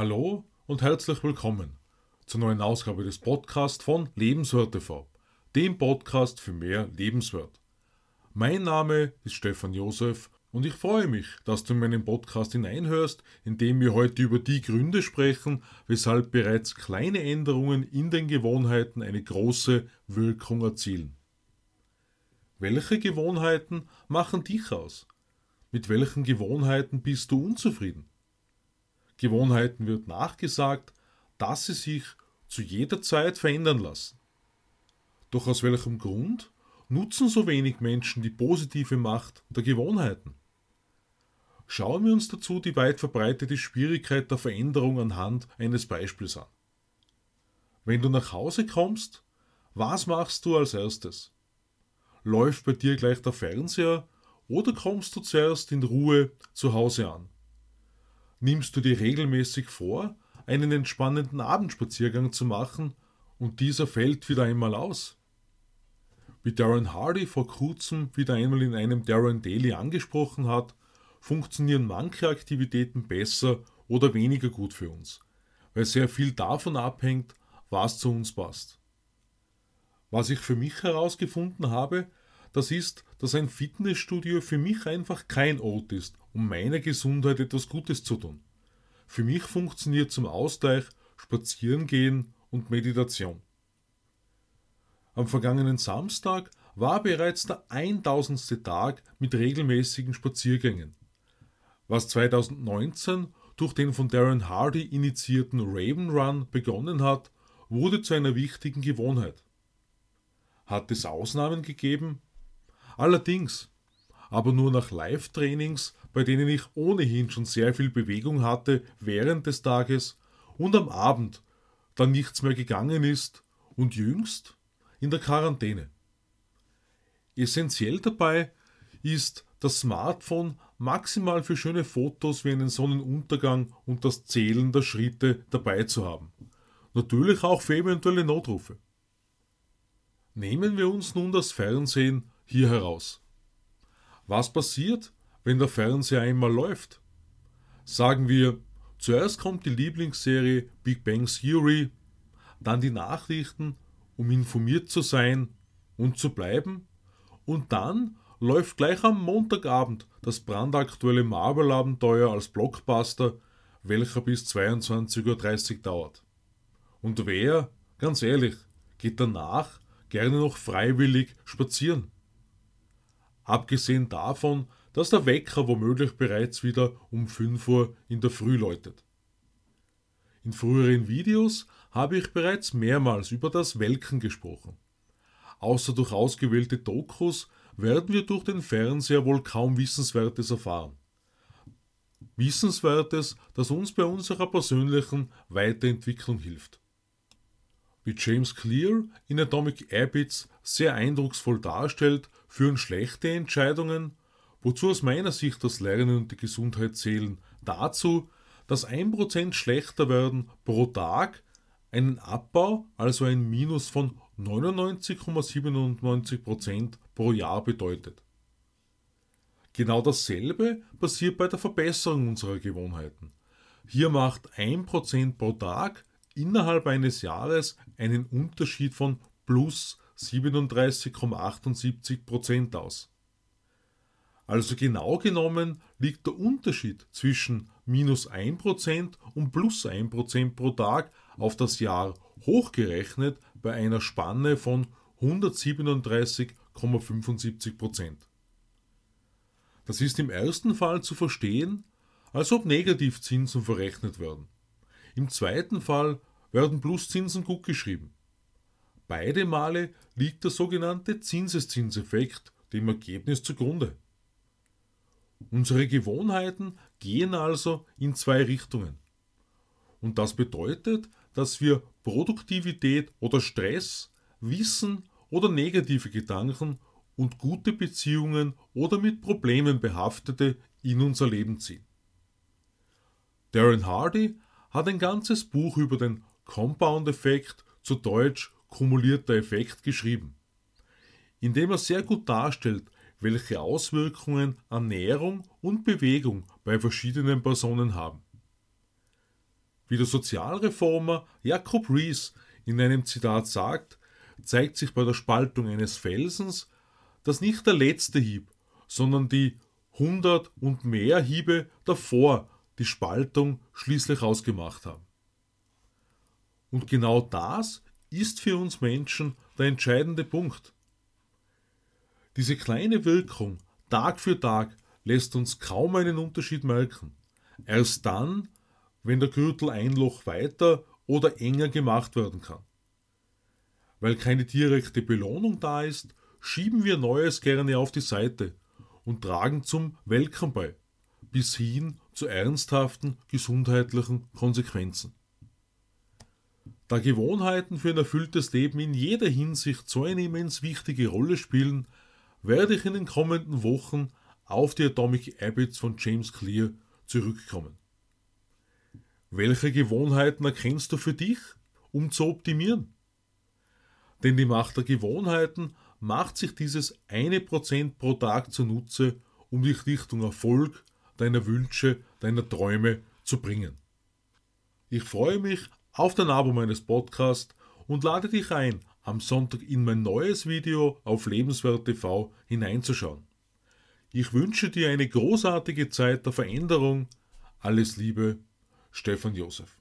Hallo und herzlich willkommen zur neuen Ausgabe des Podcasts von Lebenswert TV, dem Podcast für mehr Lebenswert. Mein Name ist Stefan Josef und ich freue mich, dass du in meinen Podcast hineinhörst, in dem wir heute über die Gründe sprechen, weshalb bereits kleine Änderungen in den Gewohnheiten eine große Wirkung erzielen. Welche Gewohnheiten machen dich aus? Mit welchen Gewohnheiten bist du unzufrieden? Gewohnheiten wird nachgesagt, dass sie sich zu jeder Zeit verändern lassen. Doch aus welchem Grund nutzen so wenig Menschen die positive Macht der Gewohnheiten? Schauen wir uns dazu die weit verbreitete Schwierigkeit der Veränderung anhand eines Beispiels an. Wenn du nach Hause kommst, was machst du als erstes? Läuft bei dir gleich der Fernseher oder kommst du zuerst in Ruhe zu Hause an? Nimmst du dir regelmäßig vor, einen entspannenden Abendspaziergang zu machen und dieser fällt wieder einmal aus? Wie Darren Hardy vor kurzem wieder einmal in einem Darren Daily angesprochen hat, funktionieren manche Aktivitäten besser oder weniger gut für uns, weil sehr viel davon abhängt, was zu uns passt. Was ich für mich herausgefunden habe, das ist, dass ein Fitnessstudio für mich einfach kein Ort ist, um meiner Gesundheit etwas Gutes zu tun. Für mich funktioniert zum Ausgleich Spazierengehen und Meditation. Am vergangenen Samstag war bereits der 1000. Tag mit regelmäßigen Spaziergängen was 2019 durch den von Darren Hardy initiierten Raven Run begonnen hat, wurde zu einer wichtigen Gewohnheit. Hat es Ausnahmen gegeben? Allerdings, aber nur nach Live-Trainings, bei denen ich ohnehin schon sehr viel Bewegung hatte während des Tages und am Abend dann nichts mehr gegangen ist und jüngst in der Quarantäne. Essentiell dabei ist das Smartphone maximal für schöne Fotos wie einen Sonnenuntergang und das Zählen der Schritte dabei zu haben. Natürlich auch für eventuelle Notrufe. Nehmen wir uns nun das Fernsehen hier heraus. Was passiert, wenn der Fernseher einmal läuft? Sagen wir, zuerst kommt die Lieblingsserie Big Bang Theory, dann die Nachrichten, um informiert zu sein und zu bleiben, und dann läuft gleich am Montagabend das brandaktuelle Marvel-Abenteuer als Blockbuster, welcher bis 22.30 Uhr dauert. Und wer, ganz ehrlich, geht danach gerne noch freiwillig spazieren? Abgesehen davon, dass der Wecker womöglich bereits wieder um 5 Uhr in der Früh läutet. In früheren Videos habe ich bereits mehrmals über das Welken gesprochen. Außer durch ausgewählte Dokus werden wir durch den Fernseher wohl kaum Wissenswertes erfahren. Wissenswertes, das uns bei unserer persönlichen Weiterentwicklung hilft. Wie James Clear in Atomic Habits sehr eindrucksvoll darstellt, führen schlechte Entscheidungen, wozu aus meiner Sicht das Lernen und die Gesundheit zählen, dazu, dass 1% schlechter werden pro Tag einen Abbau, also ein Minus von 99,97% pro Jahr bedeutet. Genau dasselbe passiert bei der Verbesserung unserer Gewohnheiten. Hier macht 1% pro Tag innerhalb eines Jahres einen Unterschied von plus 37,78% aus. Also genau genommen liegt der Unterschied zwischen minus 1% und plus 1% pro Tag auf das Jahr hochgerechnet bei einer Spanne von 137,75% Das ist im ersten Fall zu verstehen, als ob Negativzinsen verrechnet werden. Im zweiten Fall werden Pluszinsen gut geschrieben. Beide Male liegt der sogenannte Zinseszinseffekt dem Ergebnis zugrunde. Unsere Gewohnheiten gehen also in zwei Richtungen. Und das bedeutet, dass wir Produktivität oder Stress, Wissen oder negative Gedanken und gute Beziehungen oder mit Problemen behaftete in unser Leben ziehen. Darren Hardy hat ein ganzes Buch über den Compound-Effekt, zu Deutsch kumulierter Effekt, geschrieben, in dem er sehr gut darstellt, welche Auswirkungen Ernährung und Bewegung bei verschiedenen Personen haben. Wie der Sozialreformer Jakob Rees in einem Zitat sagt, zeigt sich bei der Spaltung eines Felsens, dass nicht der letzte Hieb, sondern die hundert und mehr Hiebe davor die Spaltung schließlich ausgemacht haben. Und genau das ist für uns Menschen der entscheidende Punkt. Diese kleine Wirkung Tag für Tag lässt uns kaum einen Unterschied merken. Erst dann, wenn der Gürtel ein Loch weiter oder enger gemacht werden kann. Weil keine direkte Belohnung da ist, schieben wir Neues gerne auf die Seite und tragen zum Welcome bei, bis hin zu ernsthaften gesundheitlichen Konsequenzen. Da Gewohnheiten für ein erfülltes Leben in jeder Hinsicht so eine immens wichtige Rolle spielen, werde ich in den kommenden Wochen auf die Atomic Habits von James Clear zurückkommen. Welche Gewohnheiten erkennst du für dich, um zu optimieren? Denn die Macht der Gewohnheiten macht sich dieses eine Prozent pro Tag zunutze, um dich Richtung Erfolg deiner Wünsche, deiner Träume zu bringen. Ich freue mich auf dein Abo meines Podcasts und lade dich ein, am Sonntag in mein neues Video auf Lebenswert TV hineinzuschauen. Ich wünsche dir eine großartige Zeit der Veränderung. Alles Liebe, Stefan Josef.